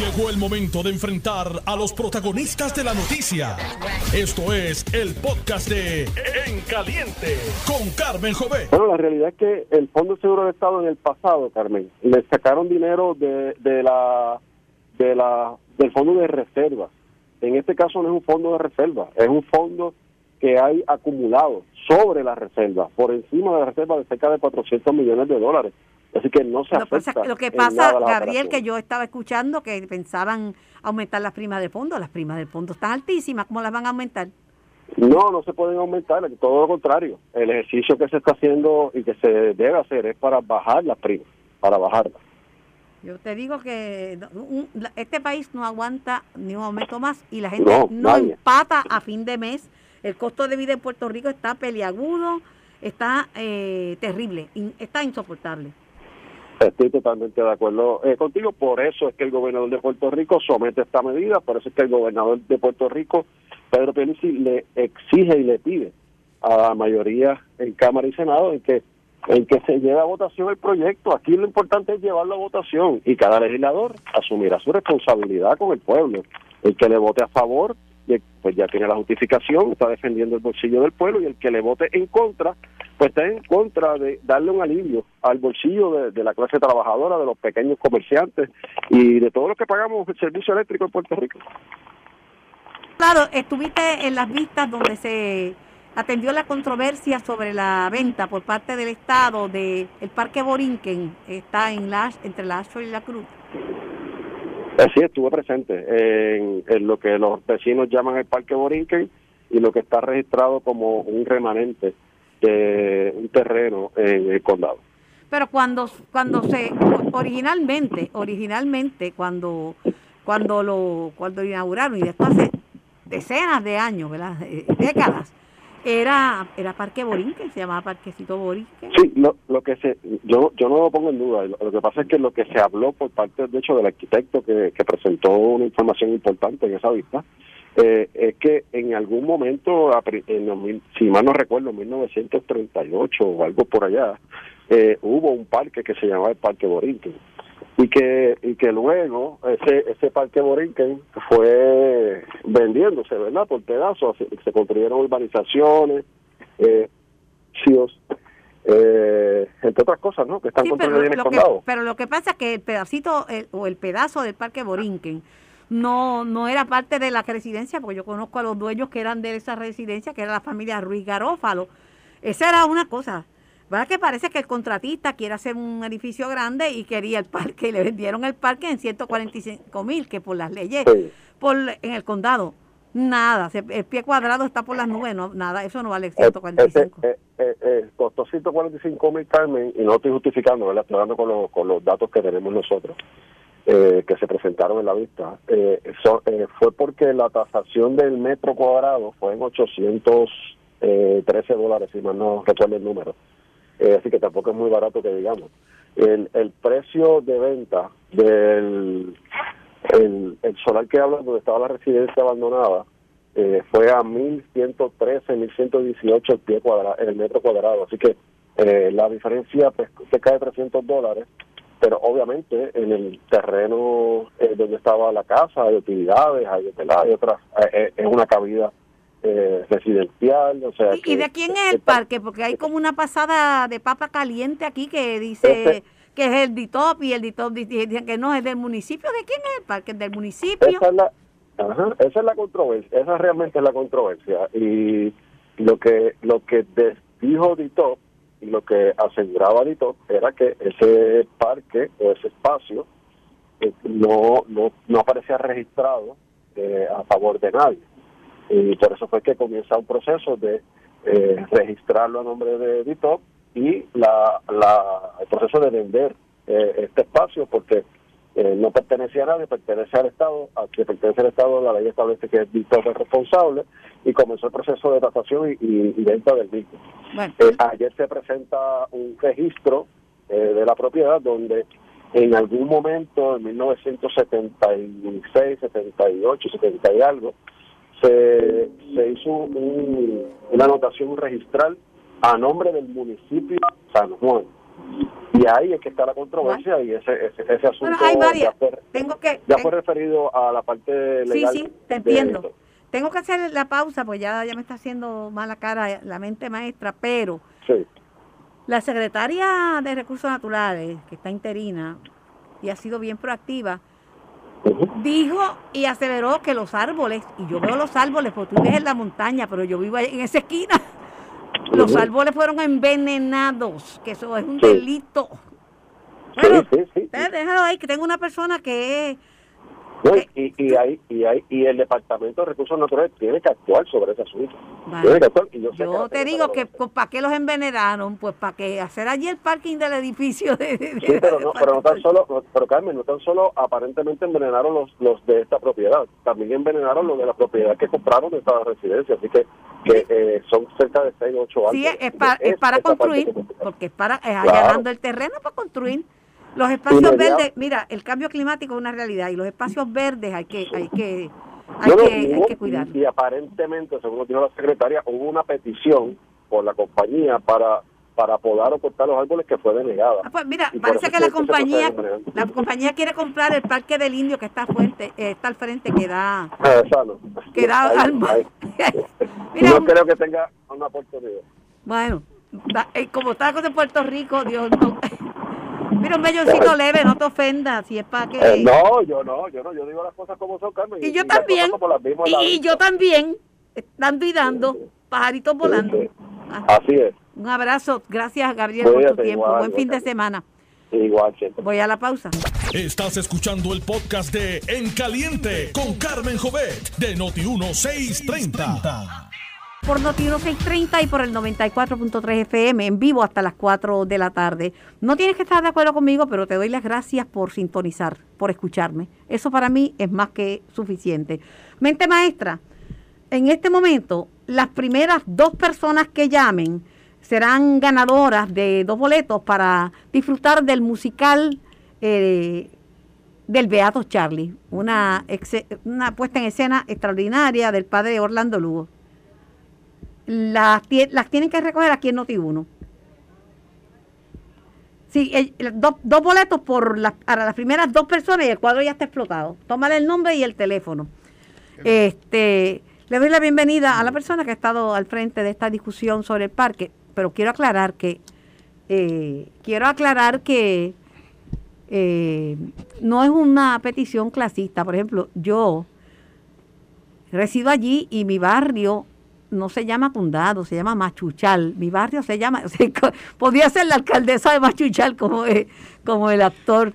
Llegó el momento de enfrentar a los protagonistas de la noticia. Esto es el podcast de En Caliente con Carmen Jové. Bueno, la realidad es que el Fondo Seguro de Estado en el pasado, Carmen, le sacaron dinero de, de la de la del fondo de reserva. En este caso no es un fondo de reserva, es un fondo que hay acumulado sobre la reserva, por encima de la reserva de cerca de 400 millones de dólares. Así que no se Lo, pasa- afecta lo que pasa, Gabriel, que yo estaba escuchando que pensaban aumentar las primas del fondo. Las primas del fondo están altísimas. ¿Cómo las van a aumentar? No, no se pueden aumentar, todo lo contrario. El ejercicio que se está haciendo y que se debe hacer es para bajar las primas, para bajarlas. Yo te digo que un- este país no aguanta ni un aumento más y la gente No, empata a fin de mes. El costo de vida en Puerto Rico está peliagudo, está eh, terrible, está insoportable. Estoy totalmente de acuerdo eh, contigo. Por eso es que el gobernador de Puerto Rico somete esta medida. Por eso es que el gobernador de Puerto Rico, Pedro Pierluisi, le exige y le pide a la mayoría en Cámara y Senado en que en que se lleve a votación el proyecto. Aquí lo importante es llevarlo a votación y cada legislador asumirá su responsabilidad con el pueblo. El que le vote a favor, pues ya tiene la justificación, está defendiendo el bolsillo del pueblo y el que le vote en contra, pues está en contra de darle un alivio al bolsillo de, de la clase trabajadora, de los pequeños comerciantes y de todos los que pagamos el servicio eléctrico en Puerto Rico. Claro, estuviste en las vistas donde se atendió la controversia sobre la venta por parte del Estado de el Parque Borinquen, está en la, entre la Ashford y la Cruz. Así estuve presente en, lo que los vecinos llaman el Parque Borinquen y lo que está registrado como un remanente de un terreno en el condado. Pero cuando cuando se originalmente, originalmente cuando cuando lo cuando inauguraron y después hace decenas de años, ¿verdad? Eh, décadas, era era Parque Borinquen, se llamaba Parquecito Borinquen. Sí, lo, lo que se, yo, yo no lo pongo en duda. Lo, que pasa es que lo que se habló por parte, de hecho, del arquitecto que, que presentó una información importante en esa vista, eh, es que en algún momento, en si mal no recuerdo, en 1938 o algo por allá, eh, hubo un parque que se llamaba el Parque Borinquen y que y que luego ese ese parque Borinquen fue vendiéndose, ¿verdad? Por pedazos, se, se construyeron urbanizaciones, eh, eh, entre otras cosas, ¿no? Que están Sí, pero construidas en el lo, que, condado. pero lo que pasa es que el pedacito el- o el pedazo del Parque Borinquen no no era parte de la residencia, porque yo conozco a los dueños que eran de esa residencia, que era la familia Ruiz Garófalo. Esa era una cosa. ¿Verdad que parece que el contratista quiere hacer un edificio grande y quería el parque y le vendieron el parque en 145 mil, que por las leyes, Sí. por en el condado, nada, el pie cuadrado está por las nubes, no, nada, eso no vale Eh, 145. eh, eh, eh, costó 145 mil Carmen y no estoy justificando, ¿verdad? Estoy hablando con, los- con los datos que tenemos nosotros, eh, que se presentaron en la vista. Eh, eh, fue porque la tasación del metro cuadrado fue en 813 dólares, si mal no recuerdo el número. Eh, así que tampoco es muy barato que digamos. El, el precio de venta del el, solar que hablan donde estaba la residencia abandonada eh, fue a 1113, 1118 el pie el metro cuadrado. Así que eh, la diferencia pues, cerca de 300 dólares, pero obviamente en el terreno eh, donde estaba la casa hay utilidades, hay, hay otras, es una cabida eh, residencial, o sea ¿Y, que- y de quién es el parque? Porque hay como una pasada de papa caliente aquí que dice Ese- que es el DITOP y el DITOP di- di- dicen que no es del municipio. ¿De quién es el parque? ¿Es del municipio? Esa es la, ajá, esa es la controversia, esa realmente es la controversia. Y lo que lo que dijo Dito y lo que aseguraba Dito era que ese parque o ese espacio eh, no, no, no aparecía registrado eh, a favor de nadie. Y por eso fue que comienza un proceso de eh, registrarlo a nombre de Dito y la, la, el proceso de vender eh, este espacio porque eh, no pertenecía a nadie, pertenece al Estado, a que pertenece al Estado la ley establece que Dito es responsable y comenzó el proceso de tasación y, y- y venta del mismo. Bueno, Eh, ayer se presenta un registro eh, de la propiedad donde en algún momento, en 1976, 78, 70 y algo, se, se hizo un- una anotación registral a nombre del municipio San Juan. Y ahí es que está la controversia y ese, ese, ese asunto Bueno, hay varias. ya, fue, Tengo que... ya fue referido a la parte Sí, legal. sí, te de entiendo. Tengo que hacer la pausa, pues ya, ya me está haciendo mala cara la mente maestra, pero Sí. la secretaria de Recursos Naturales, que está interina y ha sido bien proactiva. Dijo y aseveró que los árboles, y yo veo los árboles, porque tú ves en la montaña, pero yo vivo en esa esquina, los árboles fueron envenenados, que eso es un delito. Bueno, déjalo ahí, que tengo una persona que es No, Eh, y, y, ahí, y, ahí, y el Departamento de Recursos Naturales tiene que actuar sobre ese asunto. Vale. Tiene que actuar, y yo sé que Yo la te digo que. ¿para qué los envenenaron? Pues para que hacer allí el parking del edificio de... de- Sí, pero no, pero no tan solo, pero Carmen, no tan solo aparentemente envenenaron los, los de esta propiedad, también envenenaron los de la propiedad que compraron de esta residencia, así que, que eh, son cerca de 6 o 8 años. Sí, es, es para, es para construir, porque es para es allanando el terreno para construir. Los espacios verdes, mira, el cambio climático es una realidad y los espacios verdes hay que hay que hay No, no, que, hay hubo- que cuidar. Y, y aparentemente, según lo dijo la secretaria, hubo una petición por la compañía para para podar o cortar los árboles que fue denegada. Ah, pues mira, parece que la compañía la compañía quiere comprar el parque del indio que está fuente, eh, está al frente que da Ah, esa no. que da Ahí- al mar. Mira, no creo que tenga una oportunidad. Bueno, eh, como está en Puerto Rico, Dios no. Mira, un belloncito leve, no te ofendas, si es para que... Eh, no, yo no, yo no, yo digo las cosas como son, Carmen. y yo también, y, yo también, dando y dando, pajaritos volando. sí. Ah, Así es, un abrazo, gracias Gabriel por tu tiempo, igual, buen fin de semana. igual siempre. Voy a la pausa. Estás escuchando el podcast de En Caliente con Carmen Jovet de Noti1630. Por Noti 630 y por el 94.3 FM en vivo hasta las 4 de la tarde. No tienes que estar de acuerdo conmigo, pero te doy las gracias por sintonizar, por escucharme. Eso para mí es más que suficiente. Mente maestra, en este momento las primeras dos personas que llamen serán ganadoras de dos boletos para disfrutar del musical eh, del Beato Charlie, una, una puesta en escena extraordinaria del padre Orlando Lugo las, las tienen que recoger aquí en Noti1. Sí, dos, dos boletos por las, para las primeras dos personas y el cuadro ya está explotado. Tómale el nombre y el teléfono. Este, le doy la bienvenida a la persona que ha estado al frente de esta discusión sobre el parque, pero quiero aclarar que eh, quiero aclarar que eh, no es una petición clasista. Por ejemplo, yo resido allí y mi barrio no se llama Condado, se llama Machuchal. Mi barrio se llama, podría ser la alcaldesa de Machuchal como, eh, como el actor.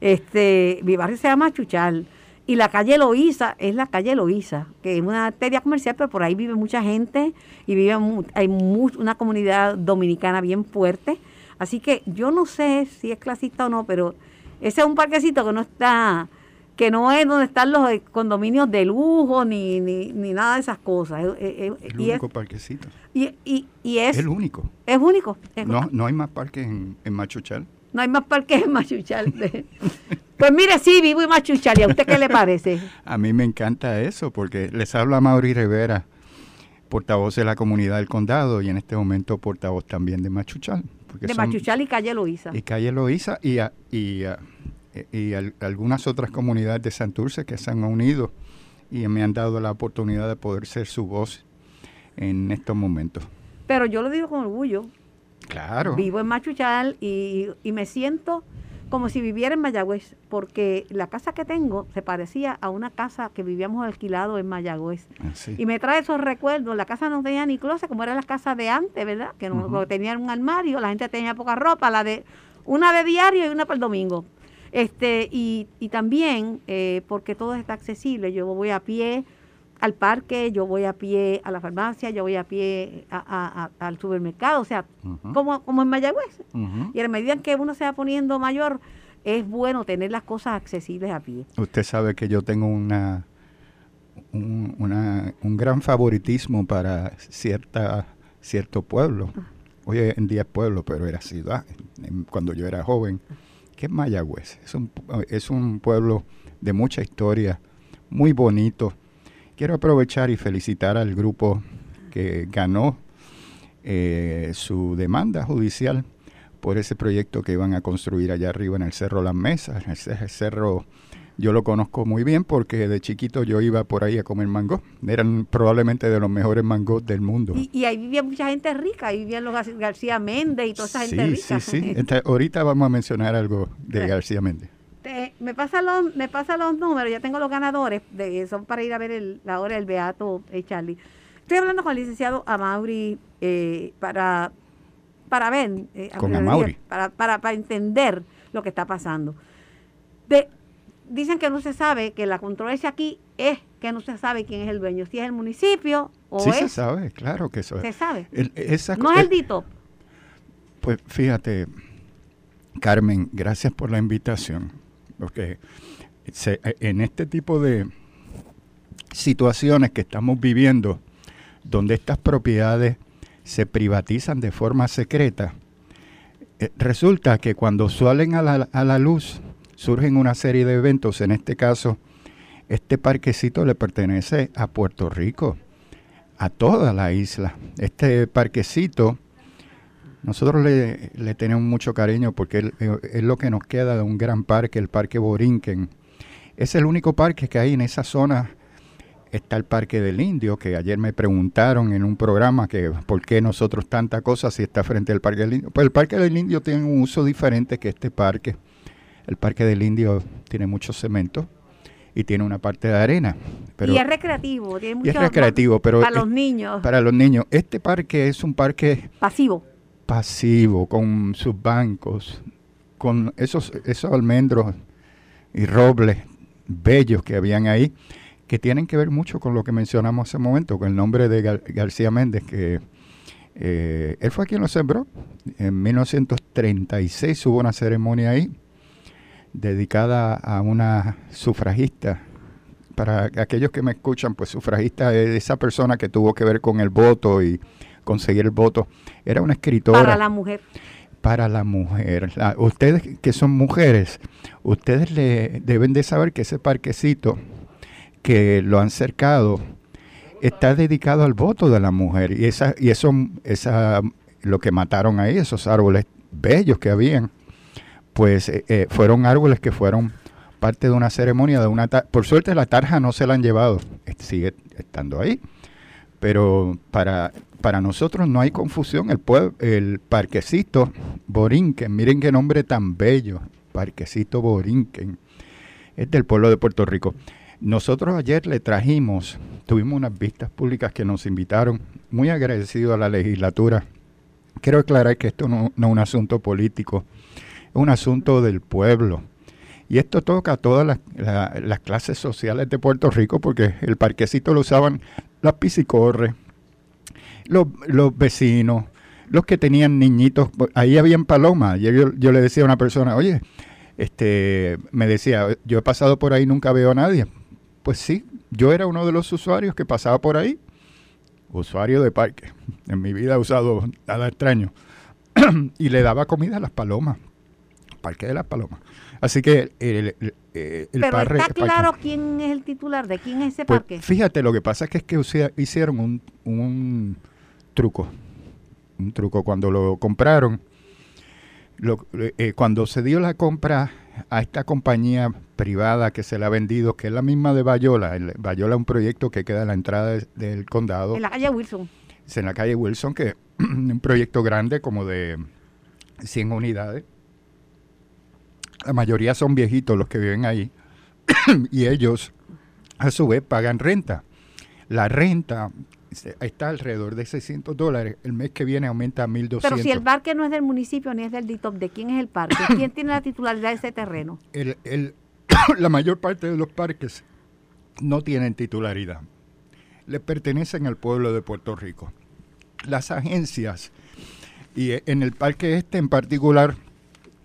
Este, mi barrio se llama Machuchal. Y la calle Loíza es la calle Loíza, que es una arteria comercial, pero por ahí vive mucha gente y vive hay una comunidad dominicana bien fuerte. Así que yo no sé si es clasista o no, pero ese es un parquecito que no está, que no es donde están los condominios de lujo ni, ni, ni nada de esas cosas. Eh, El y, es, único parquecito. y, y- y es, El único. es único. es- No, no hay más parques en, en Machuchal. no hay más parques en Machuchal. pues mire, sí, vivo en Machuchal. ¿Y a usted qué le parece? A mí me encanta eso porque les habla Mauri Rivera, portavoz de la comunidad del condado y en este momento portavoz también de Machuchal. De son- Machuchal y calle Loíza. y calle Loíza y, a- y, a- y al- algunas otras comunidades de Santurce que se han unido y me han dado la oportunidad de poder ser su voz en estos momentos. Pero yo lo digo con orgullo. Claro. Vivo en Machuchal y, y me siento como si viviera en Mayagüez, porque la casa que tengo se parecía a una casa que vivíamos alquilado en Mayagüez. Así. Y me trae esos recuerdos. La casa no tenía ni closet, como eran las casas de antes, ¿verdad? Que no tenían un armario, la gente tenía poca ropa, la de una de diario y una para el domingo. Este y, y también eh, porque todo está accesible. Yo voy a pie al parque, yo voy a pie a la farmacia, yo voy a pie a- a- a- al supermercado, o sea, como, como en Mayagüez. Y a la medida en que uno se va poniendo mayor, es bueno tener las cosas accesibles a pie. Usted sabe que yo tengo una un, una- un gran favoritismo para cierta cierto pueblo. Hoy en día es pueblo, pero era ciudad. Cuando yo era joven, que es Mayagüez. Es un, es un pueblo de mucha historia, muy bonito. Quiero aprovechar y felicitar al grupo que ganó eh, su demanda judicial por ese proyecto que iban a construir allá arriba en el Cerro Las Mesas. Ese, ese cerro yo lo conozco muy bien porque de chiquito yo iba por ahí a comer mango. Eran probablemente de los mejores mangos del mundo. Y, y ahí vivía mucha gente rica, ahí vivían los Gar- García Méndez y toda esa gente sí, rica. sí, sí. Entonces, ahorita vamos a mencionar algo de Sí. García Méndez. Te- me pasan los me pasan los números, ya tengo los ganadores, de, son para ir a ver el- la hora del Beato eh, Charlie. Estoy hablando con el licenciado Amauri eh, para, para ver, eh, Con Amaury. Para, para, para entender lo que está pasando. De, dicen que no se sabe, que la controversia aquí es que no se sabe quién es el dueño, si es el municipio o sí se es, sabe, claro que eso es. se sabe. El- esa No es el eh, DITOP. Pues fíjate, Carmen, gracias por la invitación. Porque se- en este tipo de situaciones que estamos viviendo, donde estas propiedades se privatizan de forma secreta, eh, resulta que cuando salen a la, a la luz surgen una serie de eventos, en este caso, este parquecito le pertenece a Puerto Rico, a toda la isla. Este parquecito nosotros le, le tenemos mucho cariño porque es, es lo que nos queda de un gran parque, el Parque Borinquen. Es el único parque que hay en esa zona. Está el Parque del Indio, que ayer me preguntaron en un programa que por qué nosotros tanta cosa si está frente al Parque del Indio. Pues el Parque del Indio tiene un uso diferente que este parque. El Parque del Indio tiene mucho cemento y tiene una parte de arena. Pero y es recreativo, tiene y es mucho recreativo, pero para es- los niños, para los niños. Este parque es un parque pasivo. pasivo, con sus bancos, con esos, esos almendros y robles bellos que habían ahí, que tienen que ver mucho con lo que mencionamos hace un momento, con el nombre de Gar- García Méndez, que eh, él fue quien lo sembró. En 1936 hubo una ceremonia ahí dedicada a una sufragista. Para aquellos que me escuchan, pues sufragista es esa persona que tuvo que ver con el voto y conseguir el voto. Era una escritora Para la mujer. para la mujer. La- ustedes que son mujeres, ustedes le deben de saber que ese parquecito que lo han cercado está dedicado al voto de la mujer y esa y eso esa lo que mataron ahí esos árboles bellos que habían pues eh, eh, fueron árboles que fueron parte de una ceremonia de una tar- por suerte la tarja no se la han llevado eh, sigue estando ahí pero para, para nosotros no hay confusión. El, el parquecito Borinquen, miren qué nombre tan bello, parquecito Borinquen, es del pueblo de Puerto Rico. Nosotros ayer le trajimos, tuvimos unas vistas públicas que nos invitaron, muy agradecido a la legislatura. Quiero aclarar que esto no, no es un asunto político, un asunto del pueblo. Y esto toca a todas las, la- las clases sociales de Puerto Rico porque el parquecito lo usaban las piscicorres, los, los vecinos, los que tenían niñitos. Ahí habían palomas. Yo, yo le decía a una persona, oye, este, me decía, yo he pasado por ahí, nunca veo a nadie. Pues sí, yo era uno de los usuarios que pasaba por ahí, usuario de parque. En mi vida he usado nada extraño. y le daba comida a las palomas, parque de las palomas. Así que el, el, el- el Pero parre- está parque- claro quién es el titular, de quién es ese pues, parque. fíjate, lo que pasa es que, es que usia- hicieron un, un truco. Un truco. Cuando lo compraron, lo- eh, cuando se dio la compra a esta compañía privada que se le ha vendido, que es la misma de Bayola, el, Bayola es un proyecto que queda a la entrada de- del condado, En la calle Wilson. es en la calle Wilson, que es un proyecto grande como de 100 unidades. La mayoría son viejitos los que viven ahí y ellos a su vez pagan renta. La renta está alrededor de 600 dólares. El mes que viene aumenta a 1200. Pero si el parque no es del municipio ni es del DITOP, ¿de quién es el parque? ¿Quién tiene la titularidad de ese terreno? el- el- la mayor parte de los parques no tienen titularidad. Le pertenecen al pueblo de Puerto Rico. Las agencias, y e- en el parque este en particular,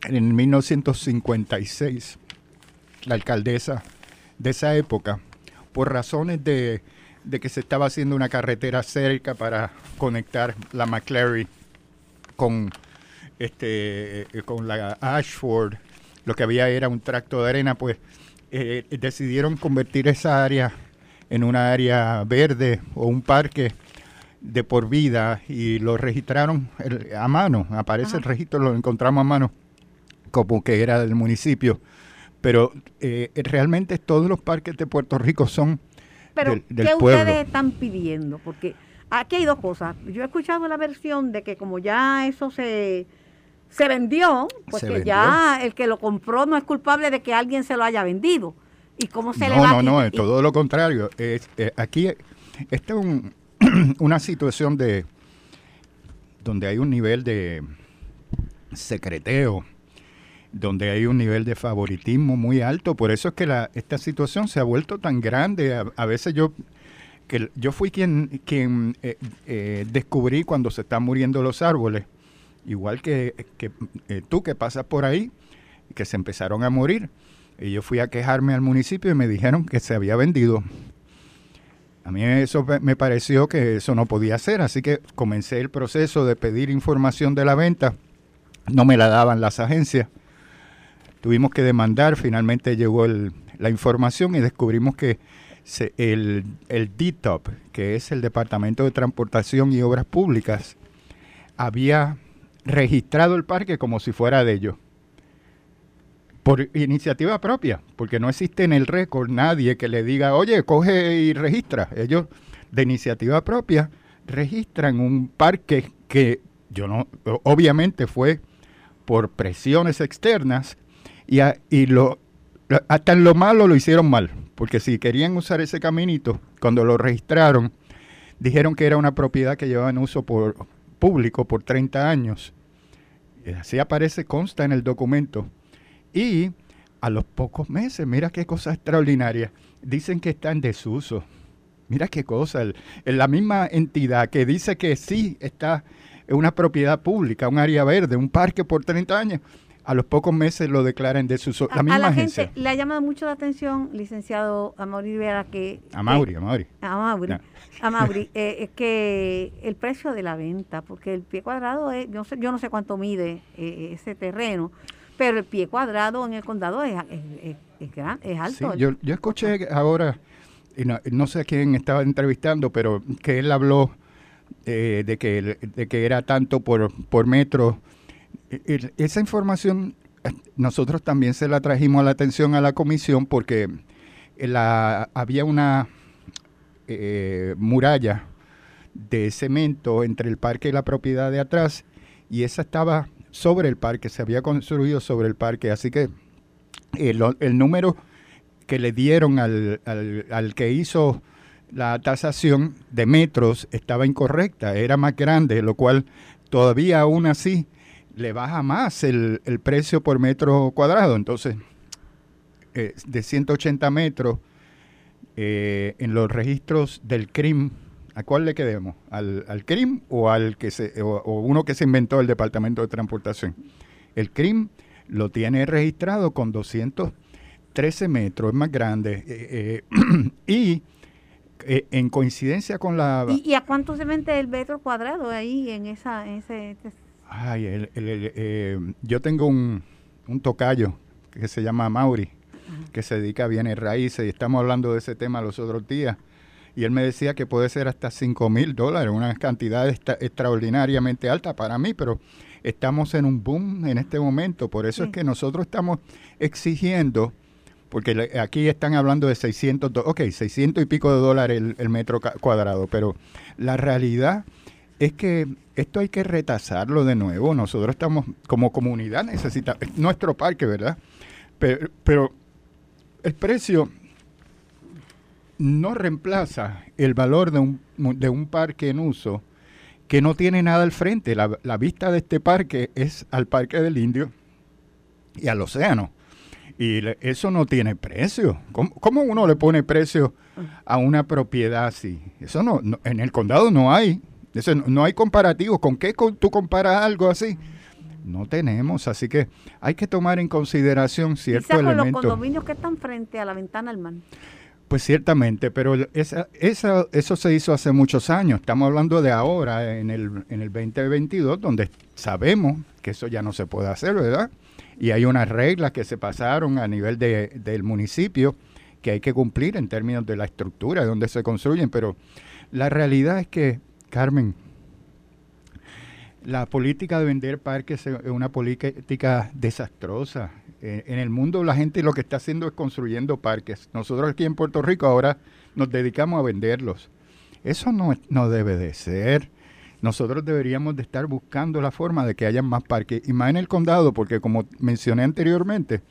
en 1956, la alcaldesa de esa época, por razones de, de que se estaba haciendo una carretera cerca para conectar la McClary con este eh, con la Ashford, lo que había era un tracto de arena, pues eh, decidieron convertir esa área en una área verde o un parque de por vida y lo registraron a mano. Aparece el registro, lo encontramos a mano, como que era del municipio. Pero eh, realmente todos los parques de Puerto Rico son Pero, del, del ¿qué pueblo. ustedes están pidiendo? Porque aquí hay dos cosas. Yo he escuchado la versión de que como ya eso se, se vendió, pues Se que vendió. ya el que lo compró no es culpable de que alguien se lo haya vendido. ¿Y cómo se le no, va a no, no, es todo lo contrario. Es, eh, aquí, esta es un- una situación de donde hay un nivel de secreteo, donde hay un nivel de favoritismo muy alto. Por eso es que la, esta situación se ha vuelto tan grande. A, veces yo que yo fui quien, quien eh, eh, descubrí cuando se están muriendo los árboles, igual que, que, eh, tú que pasas por ahí, que se empezaron a morir. Y yo fui a quejarme al municipio y me dijeron que se había vendido. A mí eso me pareció que eso no podía ser, así que comencé el proceso de pedir información de la venta. No me la daban las agencias. Tuvimos que demandar, finalmente llegó la información y descubrimos que el, el DTOP, que es el Departamento de Transportación y Obras Públicas, había registrado el parque como si fuera de ellos. Por iniciativa propia, porque no existe en el récord nadie que le diga, oye, coge y registra. Ellos, de iniciativa propia, registran un parque que yo no, obviamente fue por presiones externas y, a- y lo, hasta en lo malo lo hicieron mal, porque si querían usar ese caminito, cuando lo registraron, dijeron que era una propiedad que llevaba en uso por público por 30 años. Así aparece, consta en el documento. Y a los pocos meses, mira qué cosa extraordinaria, dicen que está en desuso. Mira qué cosa, el- la misma entidad que dice que sí está en una propiedad pública, un área verde, un parque por 30 años, a los pocos meses lo declara en desuso. A, La a misma la agencia. gente le ha llamado mucho la atención, licenciado Amaury Rivera, que... A Mauri, a Mauri. A Mauri, Ya. a Mauri, eh, es que el precio de la venta, porque el pie cuadrado es, yo no sé, yo no sé cuánto mide eh, ese terreno, pero el pie cuadrado en el condado es, es, es- es gran- Sí, alto. El- yo, yo escuché ahora, y no, no sé a quién estaba entrevistando, pero que él habló eh, de, que, de que era tanto por, por metro. Esa información eh, nosotros también se la trajimos a la atención a la comisión porque la, había una eh, muralla de cemento entre el parque y la propiedad de atrás y esa estaba sobre el parque, se había construido sobre el parque, así que el, el número que le dieron al, al, al que hizo la tasación de metros estaba incorrecta, era más grande, lo cual todavía aún así le baja más el, el precio por metro cuadrado. Entonces, eh, de 180 metros eh, en los registros del CRIM, ¿a cuál le quedemos? ¿Al, al CRIM o al que se, o, uno que se inventó el Departamento de Transportación? El CRIM lo tiene registrado con 213 metros, es más grande. eh, eh, y eh, en coincidencia con la... ¿Y, a cuánto se vende el metro cuadrado ahí en esa Ay, el- el- el, eh, yo tengo un, un tocayo que se llama Mauri, que se dedica a bienes raíces, y estamos hablando de ese tema los otros días. Y él me decía que puede ser hasta 5 mil dólares, una cantidad esta- extraordinariamente alta para mí, pero estamos en un boom en este momento. Por eso Sí. es que nosotros estamos exigiendo, porque le- aquí están hablando de 600, do- ok, 600 y pico de dólares el, el metro cuadrado, pero la realidad es que esto hay que retasarlo de nuevo. Nosotros estamos, como comunidad, necesitamos, es nuestro parque, ¿verdad? Pero, pero el precio no reemplaza el valor de un, de un parque en uso que no tiene nada al frente. La, la vista de este parque es al Parque del Indio y al océano. Y le- eso no tiene precio. ¿Cómo, cómo uno le pone precio a una propiedad así? Eso no, no- en el condado no hay. Eso no, hay comparativo. ¿Con qué tú comparas algo así? No tenemos, así que hay que tomar en consideración cierto quizás con los condominios que están frente a la ventana al mar. Pues ciertamente, pero esa, esa- eso se hizo hace muchos años. Estamos hablando de ahora, en el, en el 2022, donde sabemos que eso ya no se puede hacer, ¿verdad? Y hay unas reglas que se pasaron a nivel de- del municipio que hay que cumplir en términos de la estructura, de donde se construyen, pero la realidad es que Carmen, la política de vender parques es una política desastrosa. Eh, en el mundo la gente lo que está haciendo es construyendo parques. Nosotros aquí en Puerto Rico ahora nos dedicamos a venderlos. Eso no, no debe de ser. Nosotros deberíamos de estar buscando la forma de que haya más parques. Y más en el condado, porque como mencioné anteriormente,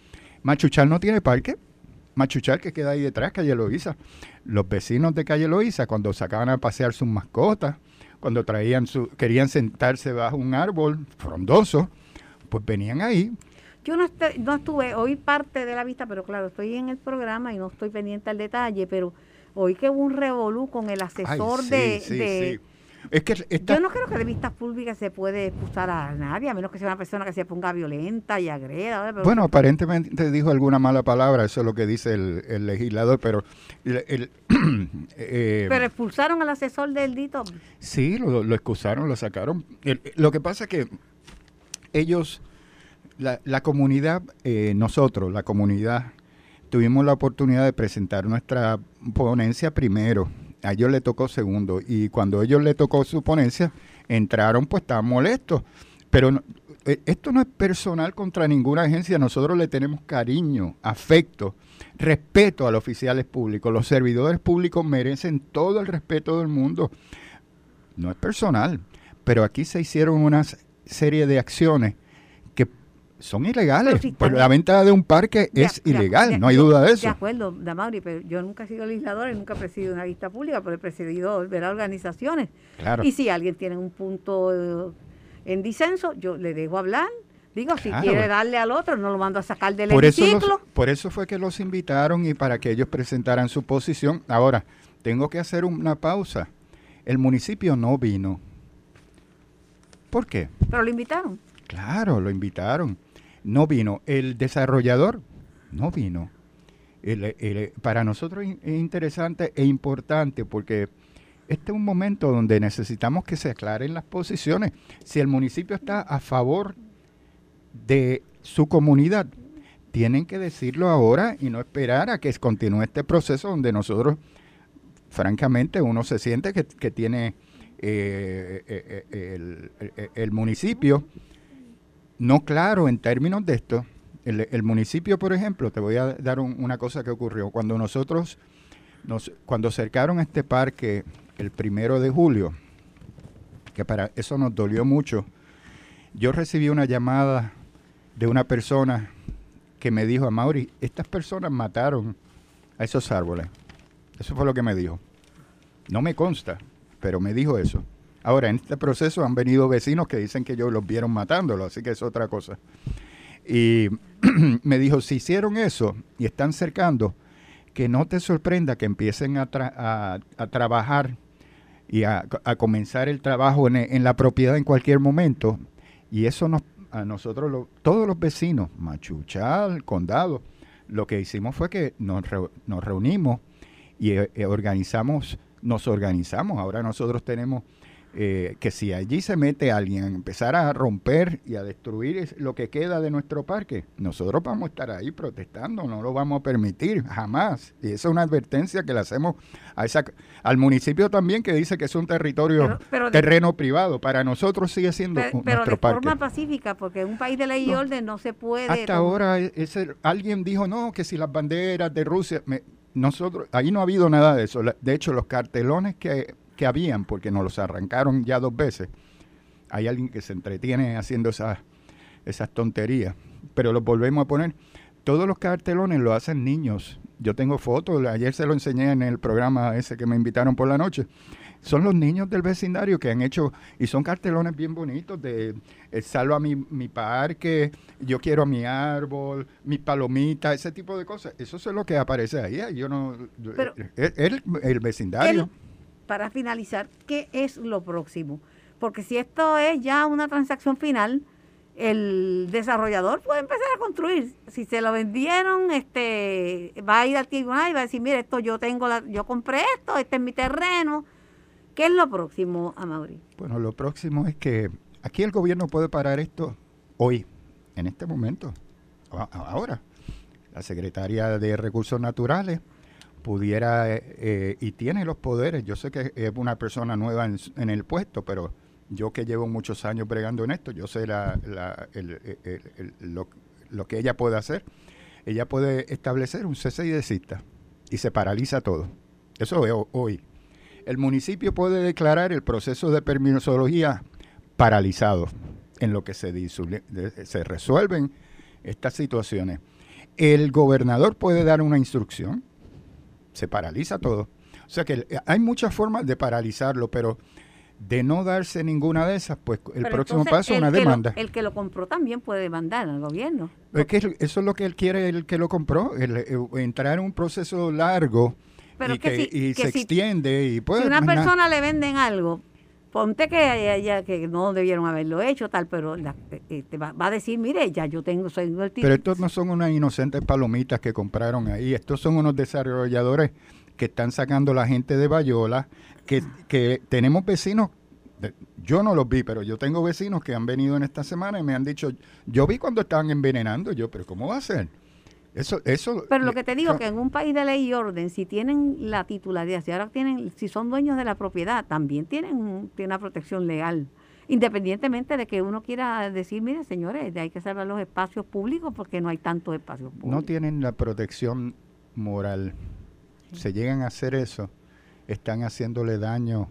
Machuchal no tiene parque. Machuchal que queda ahí detrás, calle Loíza. Los vecinos de calle Loíza, cuando sacaban a pasear sus mascotas, cuando traían su, querían sentarse bajo un árbol frondoso, pues venían ahí. Yo no, no estuve, oí parte de la vista, pero claro, estoy en el programa y no estoy pendiente al detalle, pero oí que hubo un revolú con el asesor de, es que Yo no creo que de vistas públicas se puede expulsar a nadie, a menos que sea una persona que se ponga violenta y agreda. bueno, aparentemente dijo alguna mala palabra, eso es lo que dice el, legislador, pero... El, eh, pero expulsaron al asesor del dito. Sí, lo, lo excusaron, lo sacaron. lo que pasa es que ellos, la, la comunidad, eh, nosotros, la comunidad, tuvimos la oportunidad de presentar nuestra ponencia primero a ellos le tocó segundo. Y cuando ellos le tocó su ponencia, entraron, pues estaban molestos. Pero e, esto no es personal contra ninguna agencia. Nosotros le tenemos cariño, afecto, respeto a los oficiales públicos. Los servidores públicos merecen todo el respeto del mundo. No es personal, pero aquí se hicieron una serie de acciones son ilegales. pues la venta de un parque es ilegal, no hay duda de eso. De acuerdo, Damari, pero yo nunca he sido legislador y nunca he presidido una vista pública, pero he presidido ver organizaciones. Y si alguien tiene un punto eh, en disenso, yo le dejo hablar. Digo, si quiere darle al otro, no lo mando a sacar del por Eso por eso fue que los invitaron y para que ellos presentaran su posición. Ahora, tengo que hacer una pausa. El municipio no vino. ¿Por qué? Pero lo invitaron. Claro, lo invitaron no vino. El desarrollador no vino. para nosotros es interesante e importante porque este es un momento donde necesitamos que se aclaren las posiciones. Si el municipio está a favor de su comunidad, tienen que decirlo ahora y no esperar a que continúe este proceso donde nosotros, francamente, uno se siente que, tiene eh, eh, eh, el municipio no claro en términos de esto. El, municipio, por ejemplo, te voy a dar una cosa que ocurrió. Cuando nosotros, nos, cuando cercaron este parque el primero de julio, que para eso nos dolió mucho, yo recibí una llamada de una persona que me dijo a Mauri, estas personas mataron a esos árboles. Eso fue lo que me dijo. No me consta, pero me dijo eso. Ahora, en este proceso han venido vecinos que dicen que ellos los vieron matándolo, así que es otra cosa. Y me dijo, si hicieron eso y están cercando, que no te sorprenda que empiecen a, trabajar y a, comenzar el trabajo en, la propiedad en cualquier momento. Y eso nos, a nosotros, todos los vecinos, Machuchal, Condado, lo que hicimos fue que nos, reunimos y eh, organizamos, nos organizamos. Ahora nosotros tenemos eh, que si allí se mete alguien a empezar a romper y a destruir lo que queda de nuestro parque, nosotros vamos a estar ahí protestando, no lo vamos a permitir jamás. Y esa es una advertencia que le hacemos a esa, al municipio también que dice que es un territorio, terreno privado. Para nosotros sigue siendo pero, pero de forma pacífica, porque en un país de ley y orden no se puede... Hasta ahora ese, alguien dijo, no, que si las banderas de Rusia... nosotros, ahí no ha habido nada de eso. De hecho, los cartelones que que habían, porque nos los arrancaron ya dos veces. Hay alguien que se entretiene haciendo esas, esas tonterías, pero los volvemos a poner. Todos los cartelones lo hacen niños. Yo tengo fotos, ayer se lo enseñé en el programa ese que me invitaron por la noche. Son los niños del vecindario que han hecho, y son cartelones bien bonitos de eh, salvo a mi, mi parque, yo quiero a mi árbol, mi palomita, ese tipo de cosas. Eso es lo que aparece ahí. Yo no, el, el, vecindario para finalizar, ¿qué es lo próximo? Porque si esto es ya una transacción final, el desarrollador puede empezar a construir. Si se lo vendieron, este va a ir al tribunal y va a decir, mire, esto yo tengo, la, yo compré esto, este es mi terreno. ¿Qué es lo próximo, Amaury? Bueno, lo próximo es que aquí el gobierno puede parar esto hoy, en este momento, ahora. La secretaria de Recursos Naturales pudiera, eh, eh, y tiene los poderes, yo sé que es una persona nueva en, el puesto, pero yo que llevo muchos años bregando en esto, yo sé la, la, lo, lo, que ella puede hacer. Ella puede establecer un cese y desista y se paraliza todo. Eso es hoy. El municipio puede declarar el proceso de permisología paralizado en lo que se, se resuelven estas situaciones. El gobernador puede dar una instrucción, se paraliza todo. O sea que hay muchas formas de paralizarlo, pero de no darse ninguna de esas, pues el próximo paso es una demanda. el que lo compró también puede demandar al gobierno. Es que eso es lo que él quiere, el que lo compró, el, entrar en un proceso largo y, que, se extiende. y puede, si una persona le venden algo, ponte que, que no debieron haberlo hecho, tal, pero la, eh, te va, a decir, mire, ya yo tengo, soy el Pero estos no son unas inocentes palomitas que compraron ahí, estos son unos desarrolladores que están sacando la gente de Bayola, que, que tenemos vecinos yo no los vi, pero yo tengo vecinos que han venido en esta semana y me han dicho, yo vi cuando estaban envenenando, yo, pero ¿cómo va a ser? Eso, eso, pero lo que te digo, que en un país de ley y orden, si tienen la titularidad, si ahora tienen, si son dueños de la propiedad, también tienen, tienen una protección legal. Independientemente de que uno quiera decir, mire señores, hay que salvar los espacios públicos porque no hay tantos espacios públicos. No tienen la protección moral. Se llegan a hacer eso, están haciéndole daño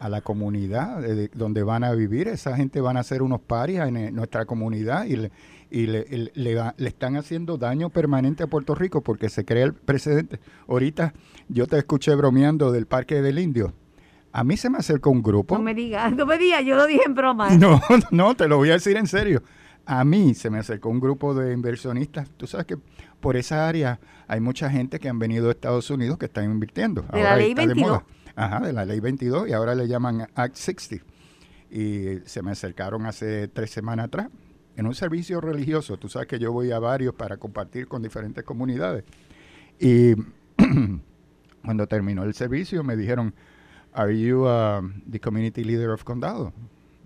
a la comunidad donde van a vivir. Esa gente van a ser unos parias en, nuestra comunidad y, le, y le, le, están haciendo daño permanente a Puerto Rico porque se crea el precedente. Ahorita yo te escuché bromeando del Parque del Indio. A mí se me acercó un grupo. No me digas, no me digas, yo lo dije en broma. No, no, te lo voy a decir en serio. A mí se me acercó un grupo de inversionistas. Tú sabes que por esa área hay mucha gente que han venido de Estados Unidos que están invirtiendo. De la ley 22. Ajá, de la ley 22 y ahora le llaman Act 60. Y se me acercaron hace tres semanas atrás en un servicio religioso. Tú sabes que yo voy a varios para compartir con diferentes comunidades. Y cuando terminó el servicio me dijeron, ¿Are you uh, the community leader of condado?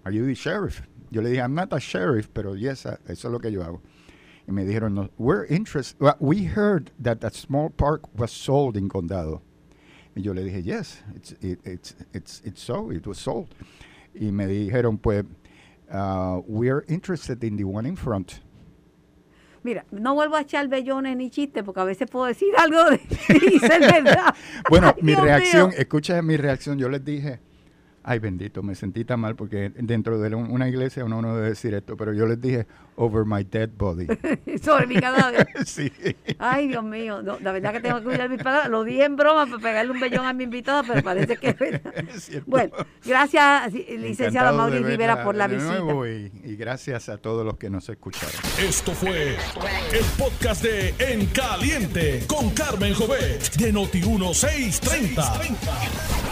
¿Are you the sheriff? Yo le dije, I'm not a sheriff, pero yes, eso es lo que yo hago. Y me dijeron, no, we're interested, we heard that that small park was sold in condado. Y yo le dije, yes, it's, it's, it's, it's so, it was sold. Y me dijeron, pues, uh, we are interested in the one in front. Mira, no vuelvo a echar bellones ni chistes porque a veces puedo decir algo de, y ser verdad. bueno, mi reacción, escucha mi reacción, yo les dije, Ay, bendito, me sentí tan mal porque dentro de una iglesia uno no debe decir esto, pero yo les dije, over my dead body. Sobre mi cadáver. sí. Ay, Dios mío, la verdad que tengo que cuidar mis palabras. Lo dije en broma para pegarle un bellón a mi invitada, pero parece que es verdad. bueno, gracias, licenciada Mauri Rivera, por la visita. Y, y gracias a todos los que nos escucharon. Esto fue el podcast de En Caliente con Carmen Jovet de Noti 1630.